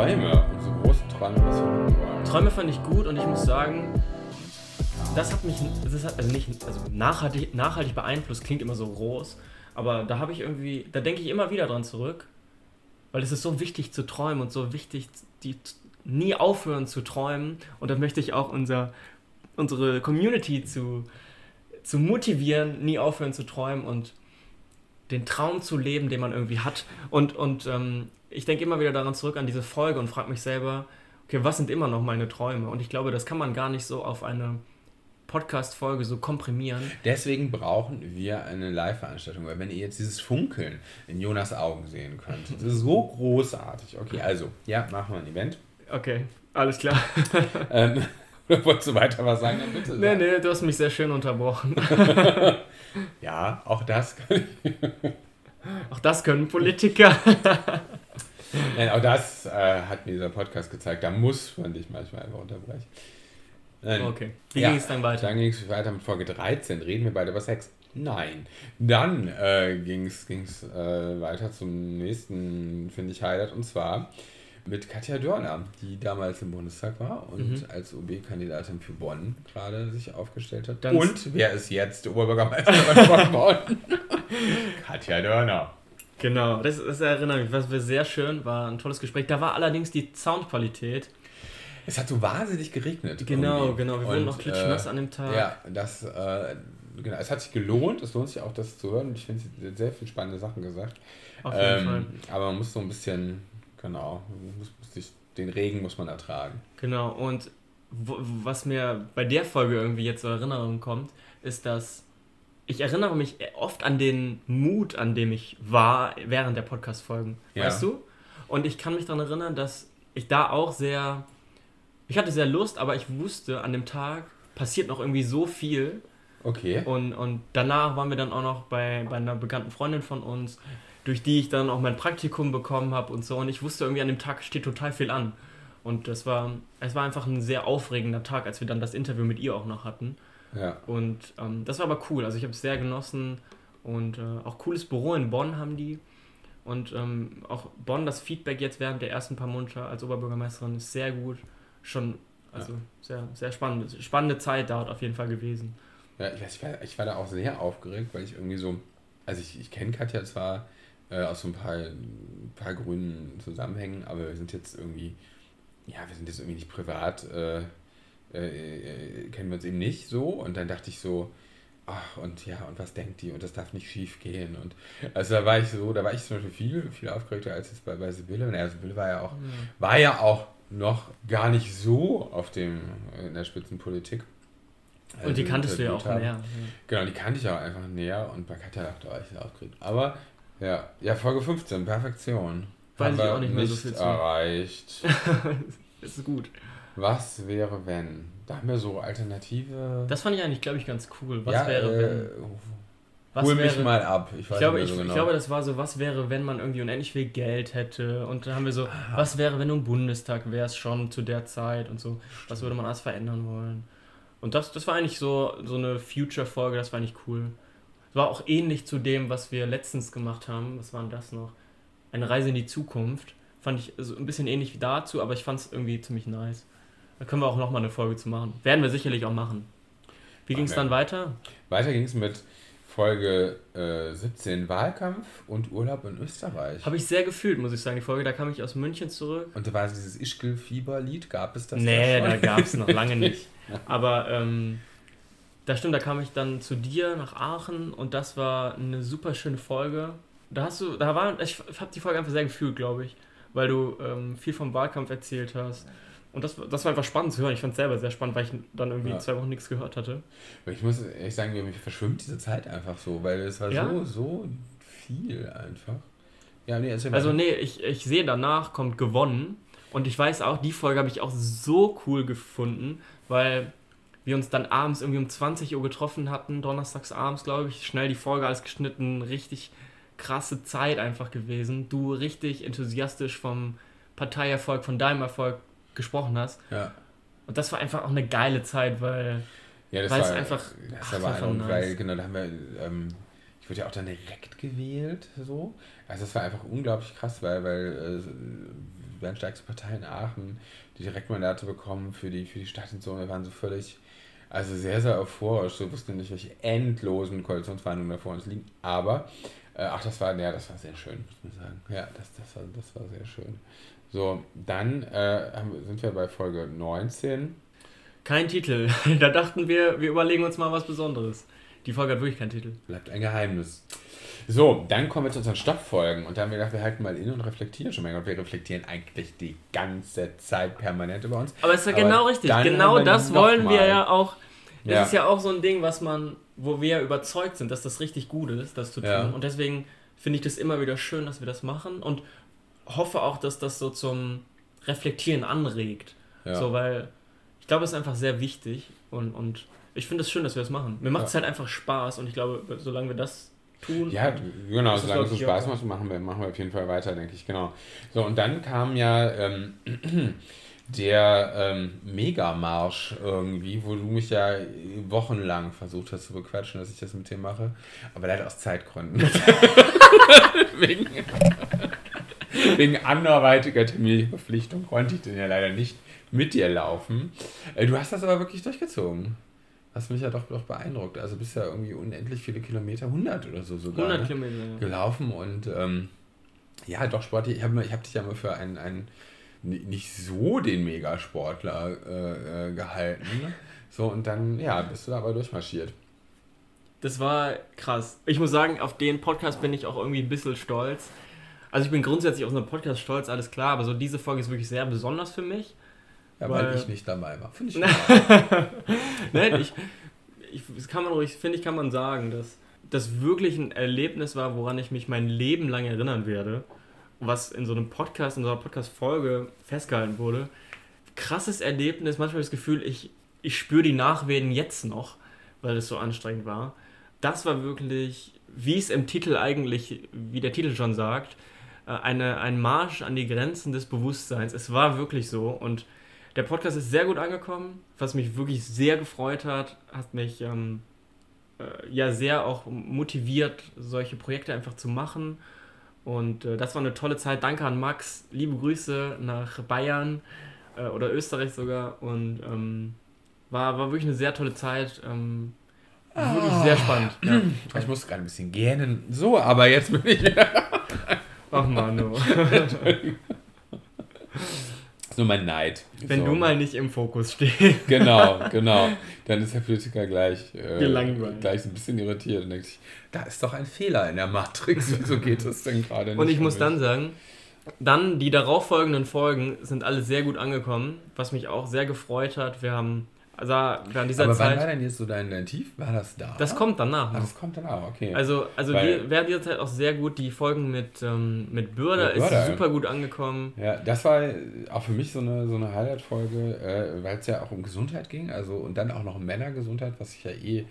Träume, unsere großen Träume, was wir. Träume fand ich gut und ich muss sagen, das hat mich, das hat, also nicht, also nachhaltig, nachhaltig beeinflusst, klingt immer so groß, aber da habe ich irgendwie, da denke ich immer wieder dran zurück, weil es ist so wichtig zu träumen und so wichtig, die nie aufhören zu träumen und da möchte ich auch unser, unsere Community zu, zu motivieren, nie aufhören zu träumen und den Traum zu leben, den man irgendwie hat. Und, und ähm, ich denke immer wieder daran zurück an diese Folge und frage mich selber, okay, was sind immer noch meine Träume? Und ich glaube, das kann man gar nicht so auf eine Podcast-Folge so komprimieren. Deswegen brauchen wir eine Live-Veranstaltung, weil wenn ihr jetzt dieses Funkeln in Jonas Augen sehen könnt, das ist so großartig. Okay, also, ja, machen wir ein Event. Okay, alles klar. ähm, wolltest du weiter was sagen? Dann bitte. Nee, nee, du hast mich sehr schön unterbrochen. ja, auch das kann ich. Auch das können Politiker. Nein, auch das äh, hat mir dieser Podcast gezeigt. Da muss man dich manchmal einfach unterbrechen. Nein. Okay. Wie ja, ging es dann weiter? Dann ging es weiter mit Folge 13. Reden wir beide über Sex? Nein. Dann äh, ging es äh, weiter zum nächsten, finde ich, Highlight. Und zwar mit Katja Dörner, die damals im Bundestag war und mhm. als OB-Kandidatin für Bonn gerade sich aufgestellt hat. Dann und wer ist jetzt Oberbürgermeisterin von Bonn? Katja Dörner. Genau, das, das erinnert mich, was wir sehr schön war, ein tolles Gespräch. Da war allerdings die Soundqualität es hat so wahnsinnig geregnet. Genau, irgendwie. genau. Wir wurden noch klitschnass äh, an dem Tag. Ja, das, äh, genau. Es hat sich gelohnt. Es lohnt sich auch, das zu hören. Ich finde, sie hat sehr viele spannende Sachen gesagt. Auf jeden ähm, Fall. Aber man muss so ein bisschen, genau, muss, muss sich, den Regen muss man ertragen. Genau. Und was mir bei der Folge irgendwie jetzt zur Erinnerung kommt, ist, dass ich erinnere mich oft an den Mut, an dem ich war während der Podcast-Folgen. Ja. Weißt du? Und ich kann mich daran erinnern, dass ich da auch sehr ich hatte sehr Lust, aber ich wusste, an dem Tag passiert noch irgendwie so viel. Okay. Und, und danach waren wir dann auch noch bei, bei einer bekannten Freundin von uns, durch die ich dann auch mein Praktikum bekommen habe und so. Und ich wusste irgendwie, an dem Tag steht total viel an. Und das war, es war einfach ein sehr aufregender Tag, als wir dann das Interview mit ihr auch noch hatten. Ja. Und ähm, das war aber cool. Also ich habe es sehr genossen und äh, auch cooles Büro in Bonn haben die. Und ähm, auch Bonn, das Feedback jetzt während der ersten paar Monate als Oberbürgermeisterin ist sehr gut schon, also ja. sehr, sehr spannend. Spannende Zeit dort auf jeden Fall gewesen. Ja, ich, weiß, ich, war, ich war da auch sehr aufgeregt, weil ich irgendwie so, also ich, ich kenne Katja zwar äh, aus so ein paar, ein paar grünen Zusammenhängen, aber wir sind jetzt irgendwie, ja, wir sind jetzt irgendwie nicht privat, äh, äh, kennen wir uns eben nicht so. Und dann dachte ich so, ach, und ja, und was denkt die? Und das darf nicht schief gehen. Und also da war ich so, da war ich zum Beispiel viel, viel aufgeregter als jetzt bei, bei Sibylle. Naja, Sibylle war ja auch, mhm. war ja auch noch gar nicht so auf dem, in der Spitzenpolitik. Also und die kanntest du ja auch haben. näher. Genau, die kannte ich auch einfach näher und bei Katja dachte ich, war ich aufgeregt. Aber ja, ja, Folge 15, Perfektion. Weiß ich auch nicht mehr so viel zu. erreicht. das ist gut. Was wäre, wenn? Da haben wir so alternative. Das fand ich eigentlich, glaube ich, ganz cool. Was ja, wäre, wenn. Äh, was Hol mich wäre, mal ab. Ich, ich glaube, so genau. ich, glaube, das war so, was wäre, wenn man irgendwie unendlich viel Geld hätte. Und dann haben wir so, ah. was wäre, wenn du im Bundestag wärst schon zu der Zeit und so. Was würde man alles verändern wollen? Und das, das war eigentlich so, so eine Future-Folge, das war eigentlich cool. Es war auch ähnlich zu dem, was wir letztens gemacht haben. Was war denn das noch? Eine Reise in die Zukunft. Fand ich so ein bisschen ähnlich wie dazu, aber ich fand es irgendwie ziemlich nice. Da können wir auch nochmal eine Folge zu machen. Werden wir sicherlich auch machen. Wie ging es dann weiter? Weiter ging es mit Folge äh, 17 Wahlkampf und Urlaub in Österreich. Habe ich sehr gefühlt, muss ich sagen, die Folge. Da kam ich aus München zurück. Und da war dieses Ischgl-Fieber-Lied, gab es das? Nee, da, da gab es noch lange nicht. Aber ähm, da stimmt, da kam ich dann zu dir nach Aachen und das war eine super schöne Folge. Da hast du, da war, ich habe die Folge einfach sehr gefühlt, glaube ich, weil du ähm, viel vom Wahlkampf erzählt hast. Und das, das war einfach spannend zu hören. Ich fand es selber sehr spannend, weil ich dann irgendwie ja. zwei Wochen nichts gehört hatte. Ich muss ehrlich sagen, mir verschwimmt diese Zeit einfach so, weil es war ja? so, so viel einfach. Ja, nee, also nee, ich, ich sehe danach kommt gewonnen. Und ich weiß auch, die Folge habe ich auch so cool gefunden, weil wir uns dann abends irgendwie um 20 Uhr getroffen hatten, donnerstags abends, glaube ich. Schnell die Folge alles geschnitten, richtig krasse Zeit einfach gewesen. Du richtig enthusiastisch vom Parteierfolg, von deinem Erfolg gesprochen hast. Ja. Und das war einfach auch eine geile Zeit, weil, ja, das weil war, es einfach. Das ach, war einfach nice. weil, genau, da haben wir. Ähm, ich wurde ja auch dann direkt gewählt, so. Also, das war einfach unglaublich krass, weil, weil äh, werden stärkste Partei in Aachen, die Direktmandate bekommen für die, für die Stadt und so. Wir waren so völlig, also sehr, sehr euphorisch. Wir wussten nicht, welche endlosen Koalitionsverhandlungen da vor uns liegen. Aber, äh, ach, das war, ja, das war sehr schön, muss man sagen. Ja, das, das, war, das war sehr schön. So, dann äh, sind wir bei Folge 19. Kein Titel. Da dachten wir, wir überlegen uns mal was Besonderes. Die Folge hat wirklich keinen Titel. Bleibt ein Geheimnis. So, dann kommen wir zu unseren Stoppfolgen. Und da haben wir gedacht, wir halten mal inne und reflektieren schon mal. Und wir reflektieren eigentlich die ganze Zeit permanent über uns. Aber es ist ja genau richtig. Genau das wollen wir ja auch. Das ja. ist ja auch so ein Ding, was man, wo wir überzeugt sind, dass das richtig gut ist, das zu tun. Ja. Und deswegen finde ich das immer wieder schön, dass wir das machen. Und hoffe auch, dass das so zum Reflektieren anregt. Ja. So, weil ich glaube, es ist einfach sehr wichtig und, und ich finde es schön, dass wir das machen. Mir macht es ja. halt einfach Spaß und ich glaube, solange wir das tun. Ja, genau, solange es so Spaß macht, machen wir, machen wir auf jeden Fall weiter, denke ich, genau. So, und dann kam ja ähm, der ähm, Megamarsch irgendwie, wo du mich ja wochenlang versucht hast zu bequatschen, dass ich das mit dir mache, aber leider aus Zeitgründen. Wegen wegen anderweitiger Terminverpflichtung konnte ich den ja leider nicht mit dir laufen. Äh, du hast das aber wirklich durchgezogen. Hast mich ja doch, doch beeindruckt. Also bist ja irgendwie unendlich viele Kilometer, 100 oder so sogar. 100 ne? Kilometer, ja. Gelaufen und ähm, ja, doch sportlich. Ich habe hab dich ja mal für einen, einen nicht so den Megasportler äh, äh, gehalten. So, und dann, ja, bist du da aber durchmarschiert. Das war krass. Ich muss sagen, auf den Podcast bin ich auch irgendwie ein bisschen stolz. Also ich bin grundsätzlich auf unseren Podcast stolz, alles klar, aber so diese Folge ist wirklich sehr besonders für mich. Ja, weil, weil ich nicht dabei war. Finde ich Nein, ich, ich, das kann man ruhig, finde ich, kann man sagen, dass das wirklich ein Erlebnis war, woran ich mich mein Leben lang erinnern werde. Was in so einem Podcast, in so einer Podcast-Folge festgehalten wurde. Krasses Erlebnis, manchmal das Gefühl, ich, ich spüre die Nachwehen jetzt noch, weil es so anstrengend war. Das war wirklich, wie es im Titel eigentlich, wie der Titel schon sagt, eine, ein Marsch an die Grenzen des Bewusstseins. Es war wirklich so und der Podcast ist sehr gut angekommen, was mich wirklich sehr gefreut hat, hat mich ähm, äh, ja sehr auch motiviert, solche Projekte einfach zu machen. Und äh, das war eine tolle Zeit. Danke an Max, liebe Grüße nach Bayern äh, oder Österreich sogar. Und ähm, war, war wirklich eine sehr tolle Zeit. Ähm, wirklich sehr spannend. Ja. Ich muss gerade ein bisschen gähnen. So, aber jetzt bin ich wieder. Ach Manu. ist nur mein Neid. Wenn so. du mal nicht im Fokus stehst. Genau, genau. Dann ist der Politiker gleich, äh, gleich so ein bisschen irritiert und denkt sich, da ist doch ein Fehler in der Matrix. Wieso geht das denn gerade nicht? Und ich muss dann sagen, dann die darauffolgenden Folgen sind alle sehr gut angekommen, was mich auch sehr gefreut hat. Wir haben also während dieser Aber Zeit. wann war denn jetzt so dein, dein Tief? War das da? Das kommt danach. Ah, das kommt danach, okay. Also, also Weil, während dieser Zeit auch sehr gut. Die Folgen mit, ähm, mit Bürder ist super gut angekommen. Ja, das war auch für mich so eine, so eine Highlight-Folge, äh, weil es ja auch um Gesundheit ging. Also und dann auch noch um Männergesundheit, was ich ja eh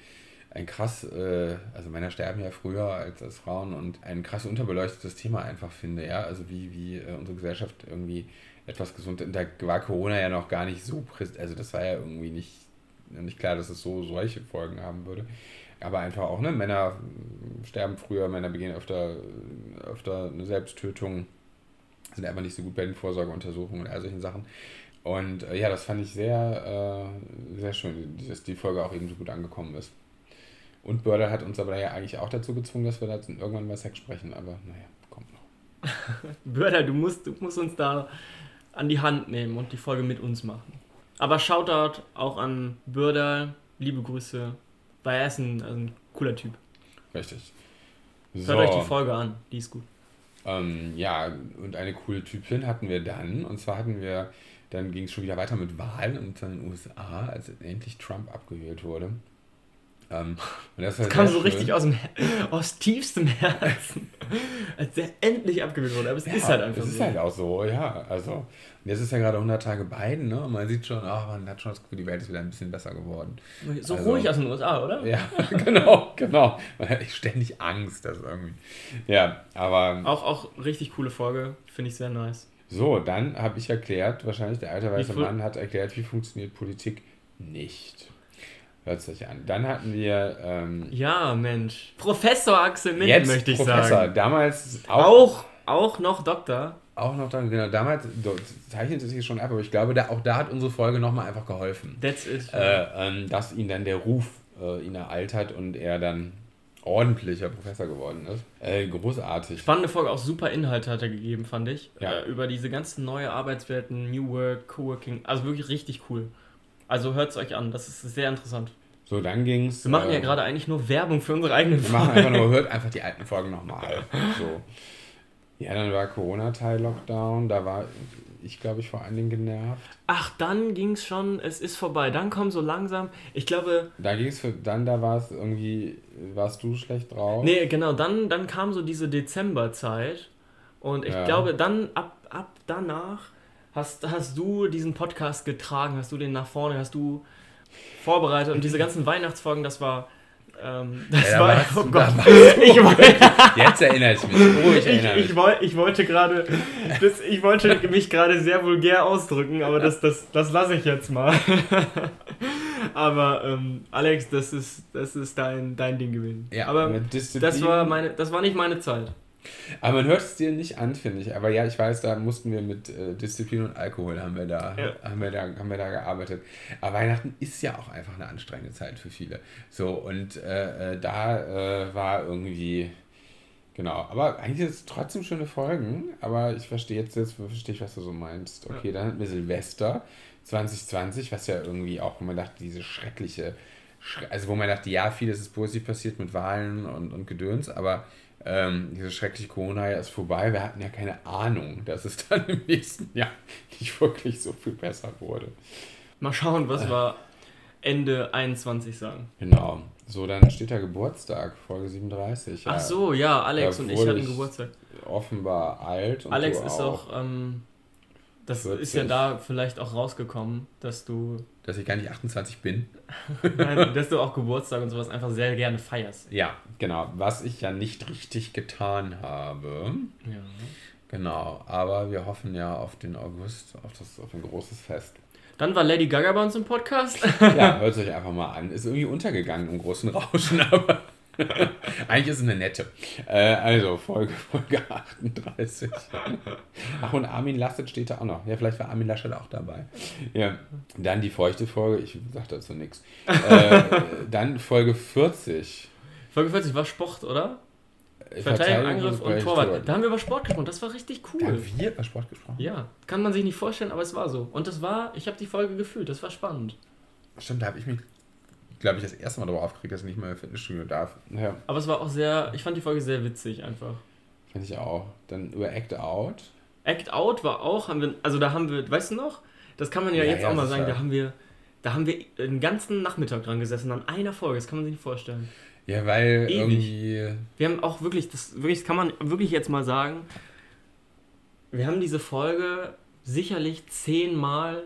ein krass, äh, also Männer sterben ja früher als, als Frauen und ein krass unterbeleuchtetes Thema einfach finde, ja. Also wie, wie äh, unsere Gesellschaft irgendwie etwas gesund. Da war Corona ja noch gar nicht so präsent. Also das war ja irgendwie nicht, nicht klar, dass es so solche Folgen haben würde. Aber einfach auch, ne, Männer sterben früher, Männer begehen öfter, öfter eine Selbsttötung, sind einfach nicht so gut bei den Vorsorgeuntersuchungen und all solchen Sachen. Und äh, ja, das fand ich sehr, äh, sehr schön, dass die Folge auch eben so gut angekommen ist. Und Börder hat uns aber ja eigentlich auch dazu gezwungen, dass wir da irgendwann mal Sex sprechen, aber naja, kommt noch. Börder, du musst, du musst uns da an die Hand nehmen und die Folge mit uns machen. Aber Shoutout auch an Bürder, liebe Grüße, weil er ist ein, ein cooler Typ. Richtig. So. Hört euch die Folge an, die ist gut. Ähm, ja, und eine coole Typin hatten wir dann. Und zwar hatten wir, dann ging es schon wieder weiter mit Wahlen in den USA, als endlich Trump abgewählt wurde. Ähm, das, das kam so schön. richtig aus, dem, aus tiefstem Herzen, als der endlich abgewählt wurde. Aber es ja, ist halt einfach so. Es ist halt auch so, ja. Also, jetzt ist ja gerade 100 Tage Biden, ne? Und man sieht schon, ach, man hat schon das Gefühl, die Welt ist wieder ein bisschen besser geworden. So also, ruhig aus den USA, oder? Ja, genau, genau. Man hat ständig Angst, dass irgendwie. Ja, aber. Auch, auch richtig coole Folge, finde ich sehr nice. So, dann habe ich erklärt, wahrscheinlich der alte weiße Mann hat erklärt, wie funktioniert Politik nicht. Hört sich an. Dann hatten wir. Ähm, ja, Mensch. Professor Axel Mint, möchte ich Professor. sagen. Damals auch. Auch, auch noch Doktor. auch noch dann, genau, damals zeichnet es sich schon ab, aber ich glaube, da, auch da hat unsere Folge nochmal einfach geholfen. That's it. Äh, ähm, dass ihn dann der Ruf äh, ihn ereilt hat und er dann ordentlicher Professor geworden ist. Äh, großartig. Spannende Folge, auch super Inhalte hat er gegeben, fand ich. Ja. Äh, über diese ganzen neue Arbeitswelten, New Work, Coworking, also wirklich richtig cool. Also hört es euch an, das ist sehr interessant. So, dann ging's. Wir machen äh, ja gerade eigentlich nur Werbung für unsere eigenen Folgen. Wir machen einfach nur, hört einfach die alten Folgen nochmal. So. Ja, dann war Corona-Teil-Lockdown, da war ich, glaube ich, vor allen Dingen genervt. Ach, dann ging es schon, es ist vorbei. Dann kommt so langsam, ich glaube... Da ging es, dann da war es irgendwie, warst du schlecht drauf? Nee, genau, dann, dann kam so diese Dezemberzeit und ich ja. glaube, dann ab, ab danach hast, hast du diesen Podcast getragen, hast du den nach vorne, hast du vorbereitet und diese ganzen Weihnachtsfolgen, das war ähm, das ja, war, oh Gott. ich Jetzt erinnere ich mich. Oh, ich erinnere ich, ich, mich. ich wollte gerade, ich wollte mich gerade sehr vulgär ausdrücken, aber das, das, das lasse ich jetzt mal. aber ähm, Alex, das ist, das ist dein, dein Ding gewesen. Ja, aber das war, meine, das war nicht meine Zeit. Aber man hört es dir nicht an, finde ich. Aber ja, ich weiß, da mussten wir mit äh, Disziplin und Alkohol haben wir, da, ja. haben, wir da, haben wir da gearbeitet. Aber Weihnachten ist ja auch einfach eine anstrengende Zeit für viele. So, und äh, äh da äh, war irgendwie. Genau, aber eigentlich ist es trotzdem schöne Folgen, aber ich verstehe jetzt, jetzt verstehe ich, was du so meinst. Okay, ja. dann hatten wir Silvester 2020, was ja irgendwie auch, wo man dachte, diese schreckliche, also wo man dachte, ja, vieles ist positiv passiert mit Wahlen und, und Gedöns, aber ähm, diese schreckliche Corona-Jahr ist vorbei. Wir hatten ja keine Ahnung, dass es dann im nächsten Jahr nicht wirklich so viel besser wurde. Mal schauen, was äh. wir Ende 21 sagen. Genau. So, dann steht da Geburtstag, Folge 37. Ach so, ja, Alex und ich hatten Geburtstag. Offenbar alt. Alex ist auch, auch ähm, das 40. ist ja da vielleicht auch rausgekommen, dass du. Dass ich gar nicht 28 bin. Nein, dass du auch Geburtstag und sowas einfach sehr gerne feierst. Ja, genau. Was ich ja nicht richtig getan habe. Ja. Genau. Aber wir hoffen ja auf den August, auf, das, auf ein großes Fest. Dann war Lady Gaga bei uns im Podcast. ja, hört es euch einfach mal an. Ist irgendwie untergegangen im großen Rauschen, aber. Eigentlich ist es eine nette. Äh, also, Folge, Folge 38. Ach, und Armin Laschet steht da auch noch. Ja, vielleicht war Armin Laschet auch dabei. Ja, dann die feuchte Folge. Ich sag dazu nichts. Äh, dann Folge 40. Folge 40 war Sport, oder? Verteidigung, Angriff und Torwart. Da haben wir über Sport gesprochen. Das war richtig cool. Da haben wir über Sport gesprochen? Ja, kann man sich nicht vorstellen, aber es war so. Und das war, ich habe die Folge gefühlt. Das war spannend. Stimmt, da habe ich mich glaube ich, das erste Mal darüber aufgeregt, dass ich nicht mehr im Fitnessstudio darf. Ja. Aber es war auch sehr, ich fand die Folge sehr witzig einfach. Finde ich auch. Dann über Act Out. Act Out war auch, haben wir, also da haben wir, weißt du noch? Das kann man ja, ja jetzt ja, auch mal sagen, da haben wir, da haben wir den ganzen Nachmittag dran gesessen an einer Folge, das kann man sich nicht vorstellen. Ja, weil Ewig. irgendwie. Wir haben auch wirklich, das, wirklich, das kann man wirklich jetzt mal sagen, wir haben diese Folge sicherlich zehnmal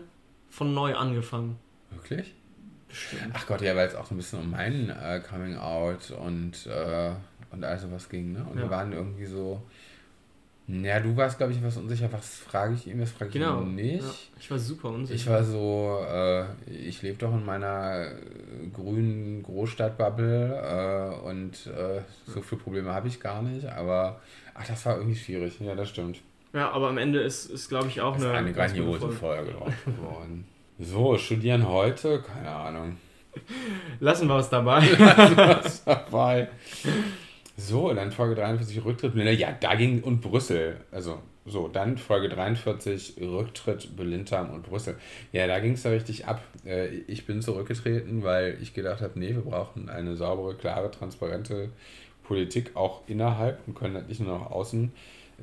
von neu angefangen. Wirklich? Bestimmt. Ach Gott, ja, weil es auch so ein bisschen um mein äh, Coming Out und, äh, und all sowas ging, ne? Und ja. wir waren irgendwie so. Ja, du warst, glaube ich, etwas unsicher. Was frage ich ihm, was frage ich genau. ihm nicht? Ja, ich war super unsicher. Ich war so, äh, ich lebe doch in meiner äh, grünen Großstadtbubble äh, und äh, so viele Probleme habe ich gar nicht. Aber, ach, das war irgendwie schwierig. Ja, das stimmt. Ja, aber am Ende ist, ist glaube ich, auch das eine, eine grandiose Folge geworden. So, studieren heute? Keine Ahnung. Lassen wir es dabei. Lassen wir es dabei. So, dann Folge 43 Rücktritt. Ja, da ging und Brüssel. Also, so, dann Folge 43 Rücktritt Belintam und Brüssel. Ja, da ging es da richtig ab. Äh, ich bin zurückgetreten, weil ich gedacht habe, nee, wir brauchen eine saubere, klare, transparente Politik auch innerhalb und können halt nicht nur nach außen,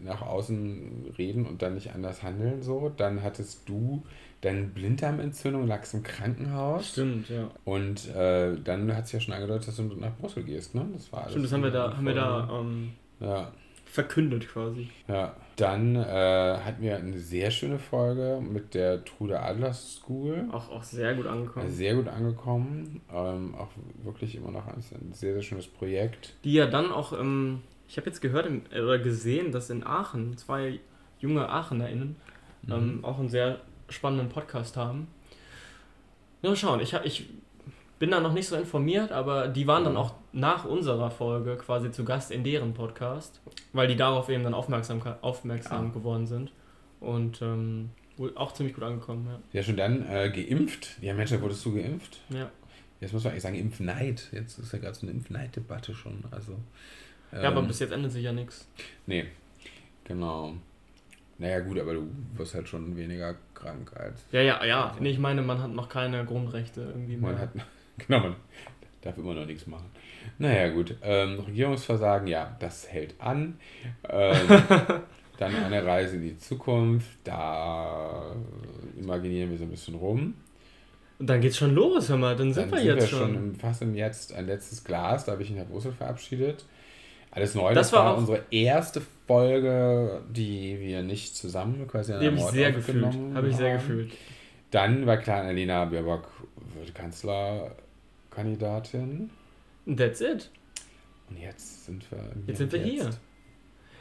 nach außen reden und dann nicht anders handeln. So, dann hattest du dann Blinddarmentzündung, lagst im Krankenhaus. Stimmt, ja. Und äh, dann hat es ja schon angedeutet, dass du nach Brüssel gehst, ne? Das war alles. Stimmt, das haben wir da, haben wir da ähm, ja. verkündet quasi. Ja. Dann äh, hatten wir eine sehr schöne Folge mit der Trude Adler School. Auch, auch sehr gut angekommen. Sehr gut angekommen. Ähm, auch wirklich immer noch ein sehr, sehr schönes Projekt. Die ja dann auch, ähm, ich habe jetzt gehört oder gesehen, dass in Aachen zwei junge AachenerInnen mhm. ähm, auch ein sehr spannenden Podcast haben. Nur schauen, ich, ich bin da noch nicht so informiert, aber die waren dann mhm. auch nach unserer Folge quasi zu Gast in deren Podcast, weil die darauf eben dann aufmerksam, aufmerksam ja. geworden sind. Und ähm, wohl auch ziemlich gut angekommen, ja. Ja, schon dann äh, geimpft. Ja, Mensch, da wurdest du geimpft? Ja. Jetzt muss man eigentlich sagen, Impfneid. Jetzt ist ja gerade so eine Impfneid-Debatte schon. Also, ja, aber ähm, bis jetzt ändert sich ja nichts. Nee, genau. Naja, gut, aber du wirst halt schon weniger krank als. Ja, ja, ja. Nee, ich meine, man hat noch keine Grundrechte irgendwie mehr. Man hat. Genau, man darf immer noch nichts machen. Naja, gut. Ähm, Regierungsversagen, ja, das hält an. Ähm, dann eine Reise in die Zukunft. Da imaginieren wir so ein bisschen rum. Und dann geht's schon los, hör mal, dann sind Dann wir jetzt schon. im, fast im Jetzt ein letztes Glas. Da habe ich in der Brüssel verabschiedet. Alles neu. Das Das, war war unsere erste Folge, die wir nicht zusammen quasi an einem Ort sehr gefühlt. Habe ich sehr haben. gefühlt. Dann war klar, Annalena Baerbock wird Kanzlerkandidatin. That's it. Und jetzt sind wir im Jetzt sind wir hier.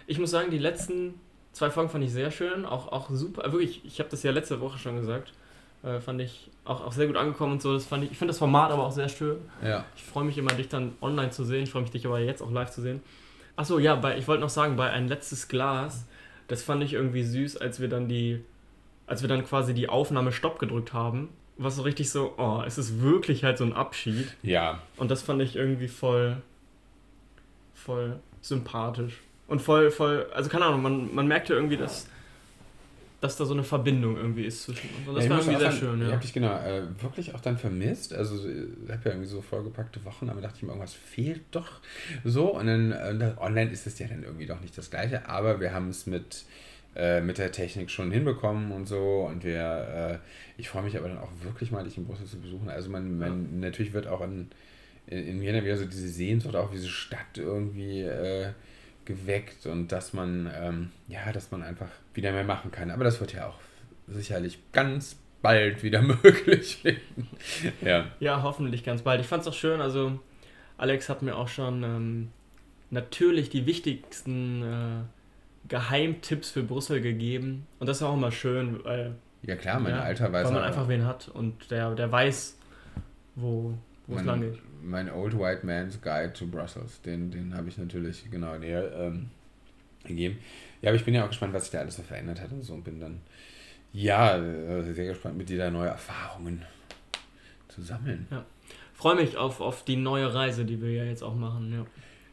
Ich muss sagen, die letzten zwei Folgen fand ich sehr schön, auch, auch super. äh, Wirklich, ich habe das ja letzte Woche schon gesagt. Äh, fand ich auch, auch sehr gut angekommen und so. Das fand ich, ich finde das Format aber auch sehr schön. Ja. Ich freue mich immer, dich dann online zu sehen. Ich freue mich, dich aber jetzt auch live zu sehen. Achso, ja, bei, ich wollte noch sagen, bei ein letztes Glas, das fand ich irgendwie süß, als wir dann die, als wir dann quasi die Aufnahme Stopp gedrückt haben. War so richtig so, oh, es ist wirklich halt so ein Abschied. Ja, Und das fand ich irgendwie voll, voll sympathisch. Und voll, voll, also keine Ahnung, man, man merkte irgendwie, dass, dass da so eine Verbindung irgendwie ist zwischen uns. Und das ja, war ich irgendwie sehr sagen, schön, Ich ja. habe dich genau äh, wirklich auch dann vermisst. Also ich habe ja irgendwie so vollgepackte Wochen, aber dachte ich mir, irgendwas fehlt doch so. Und dann äh, online ist es ja dann irgendwie doch nicht das Gleiche. Aber wir haben es mit, äh, mit der Technik schon hinbekommen und so. Und wir, äh, ich freue mich aber dann auch wirklich mal, dich in Brüssel zu besuchen. Also man, man natürlich wird auch in, in, in dann wieder so diese Sehnsucht, auch diese Stadt irgendwie äh, geweckt und dass man, ähm, ja, dass man einfach wieder mehr machen kann. Aber das wird ja auch sicherlich ganz bald wieder möglich werden. ja. Ja, hoffentlich ganz bald. Ich fand's auch schön, also Alex hat mir auch schon ähm, natürlich die wichtigsten äh, Geheimtipps für Brüssel gegeben. Und das ist auch immer schön, weil, ja, klar, mein ja, Alter weiß weil man auch- einfach wen hat und der, der weiß, wo wo lang mein, geht. mein Old White Man's Guide to Brussels, den, den habe ich natürlich genau näher ähm, gegeben. Ja, aber ich bin ja auch gespannt, was sich da alles so verändert hat und so und bin dann, ja, äh, sehr gespannt, mit dir da neue Erfahrungen zu sammeln. Freue mich auf, auf die neue Reise, die wir ja jetzt auch machen. Ja.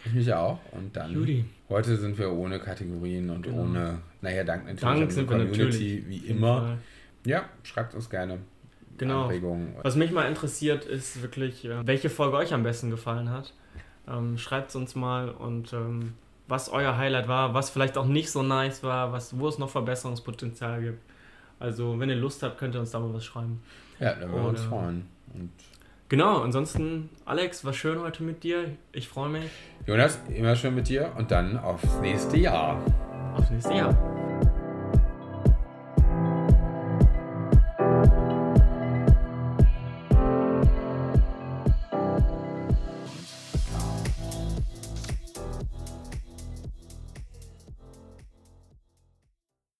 Ich mich auch. Und dann, Judy. heute sind wir ohne Kategorien und Genau. ohne, naja, dank natürlich Dank an die Community, wie immer. Ja, schreibt uns gerne Genau. Anregungen. Was mich mal interessiert, ist wirklich, welche Folge euch am besten gefallen hat. Ähm, Schreibt es uns mal und ähm, was euer Highlight war, was vielleicht auch nicht so nice war, was, wo es noch Verbesserungspotenzial gibt. Also, wenn ihr Lust habt, könnt ihr uns da mal was schreiben. Ja, da würden wir uns freuen. Und Genau, ansonsten, Alex, war schön heute mit dir. Ich freue mich Jonas, immer schön mit dir und dann aufs nächste Jahr. aufs nächste Jahr.